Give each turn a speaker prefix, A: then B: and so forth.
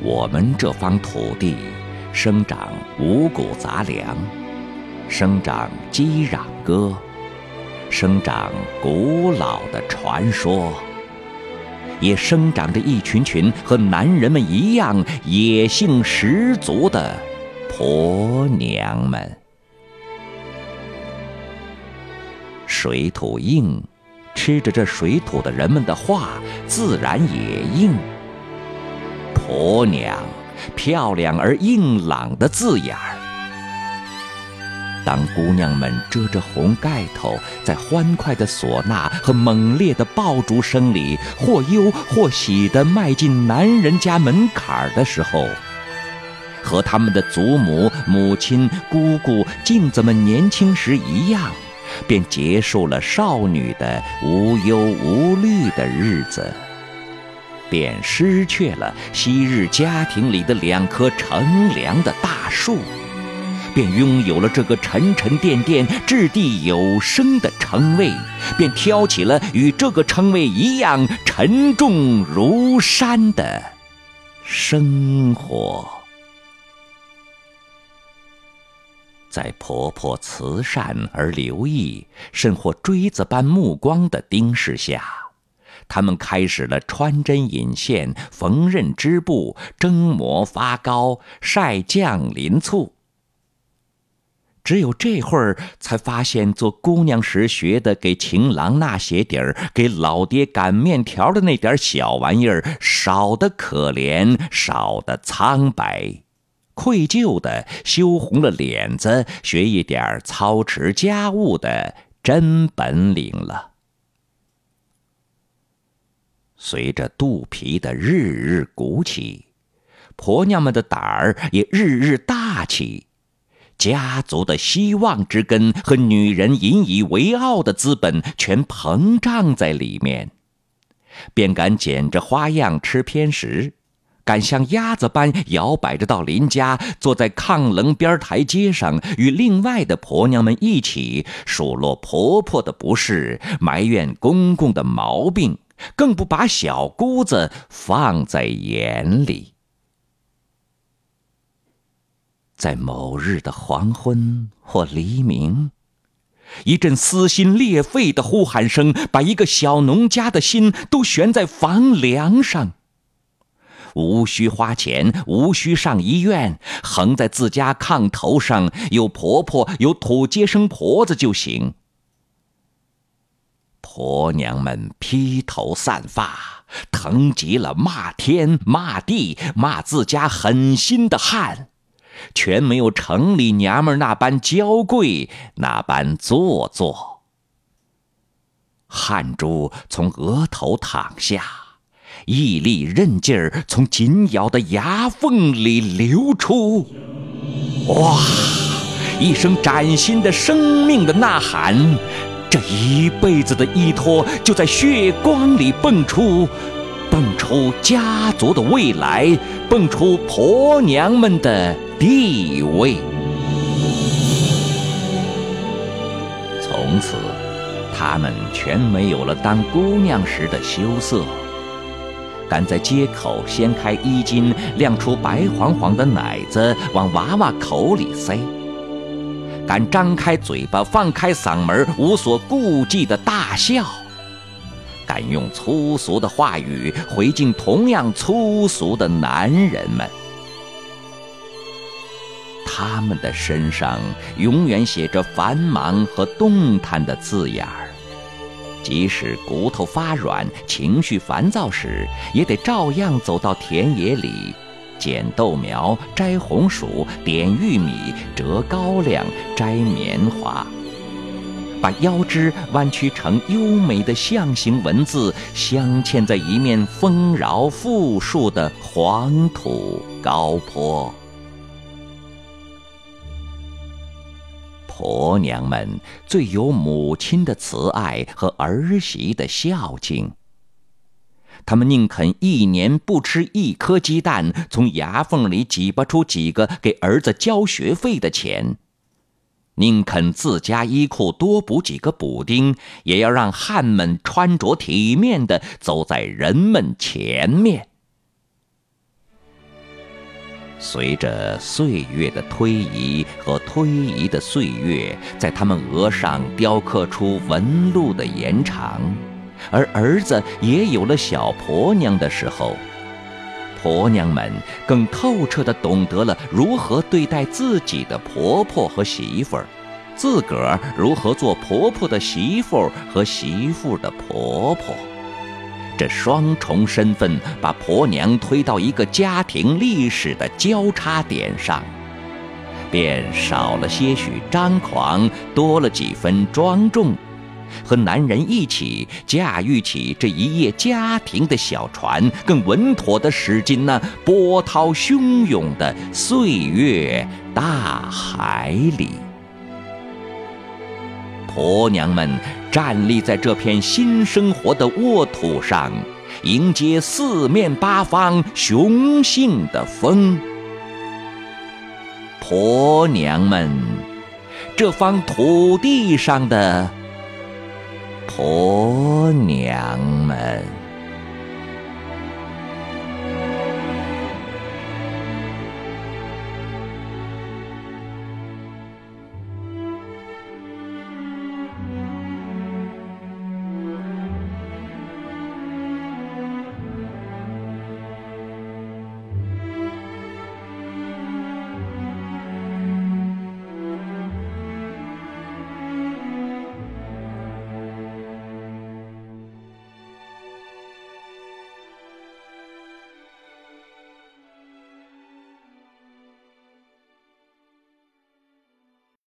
A: 我们这方土地生长五谷杂粮，生长鸡壤歌，生长古老的传说，也生长着一群群和男人们一样野性十足的婆娘们。水土硬，吃着这水土的人们的话，自然也硬。婆娘，漂亮而硬朗的字眼儿。当姑娘们遮着红盖头，在欢快的唢呐和猛烈的爆竹声里，或忧或喜地迈进男人家门槛儿的时候，和他们的祖母、母亲、姑姑、镜子们年轻时一样。便结束了少女的无忧无虑的日子，便失去了昔日家庭里的两棵乘凉的大树，便拥有了这个沉沉甸甸、掷地有声的称谓，便挑起了与这个称谓一样沉重如山的生活。在婆婆慈善而留意，甚或锥子般目光的盯视下，他们开始了穿针引线、缝纫织布、蒸馍发糕、晒酱淋醋。只有这会儿，才发现做姑娘时学的给情郎纳鞋底儿、给老爹擀面条的那点小玩意儿，少得可怜，少得苍白。愧疚的羞红了脸子，学一点操持家务的真本领了。随着肚皮的日日鼓起，婆娘们的胆儿也日日大起，家族的希望之根和女人引以为傲的资本全膨胀在里面，便敢捡着花样吃偏食。敢像鸭子般摇摆着到邻家，坐在炕棱边台阶上，与另外的婆娘们一起数落婆婆的不是，埋怨公公的毛病，更不把小姑子放在眼里。在某日的黄昏或黎明，一阵撕心裂肺的呼喊声，把一个小农家的心都悬在房梁上。无需花钱，无需上医院，横在自家炕头上，有婆婆，有土接生婆子就行。婆娘们披头散发，疼极了，骂天骂地，骂自家狠心的汉，全没有城里娘们那般娇贵，那般做作。汗珠从额头淌下。毅力韧劲儿从紧咬的牙缝里流出，哇！一声崭新的生命的呐喊，这一辈子的依托就在血光里蹦出，蹦出家族的未来，蹦出婆娘们的地位。从此，她们全没有了当姑娘时的羞涩。敢在街口掀开衣襟，亮出白晃晃的奶子往娃娃口里塞；敢张开嘴巴，放开嗓门，无所顾忌的大笑；敢用粗俗的话语回敬同样粗俗的男人们。他们的身上永远写着繁忙和动弹的字眼儿。即使骨头发软、情绪烦躁时，也得照样走到田野里，捡豆苗、摘红薯、点玉米、折高粱、摘棉花，把腰肢弯曲成优美的象形文字，镶嵌在一面丰饶富庶的黄土高坡。婆娘们最有母亲的慈爱和儿媳的孝敬，他们宁肯一年不吃一颗鸡蛋，从牙缝里挤巴出几个给儿子交学费的钱；宁肯自家衣裤多补几个补丁，也要让汉们穿着体面的走在人们前面。随着岁月的推移和推移的岁月，在他们额上雕刻出纹路的延长，而儿子也有了小婆娘的时候，婆娘们更透彻地懂得了如何对待自己的婆婆和媳妇儿，自个儿如何做婆婆的媳妇儿和媳妇的婆婆。这双重身份把婆娘推到一个家庭历史的交叉点上，便少了些许张狂，多了几分庄重，和男人一起驾驭起这一叶家庭的小船，更稳妥地驶进那波涛汹涌的岁月大海里。婆娘们站立在这片新生活的沃土上，迎接四面八方雄性的风。婆娘们，这方土地上的婆娘。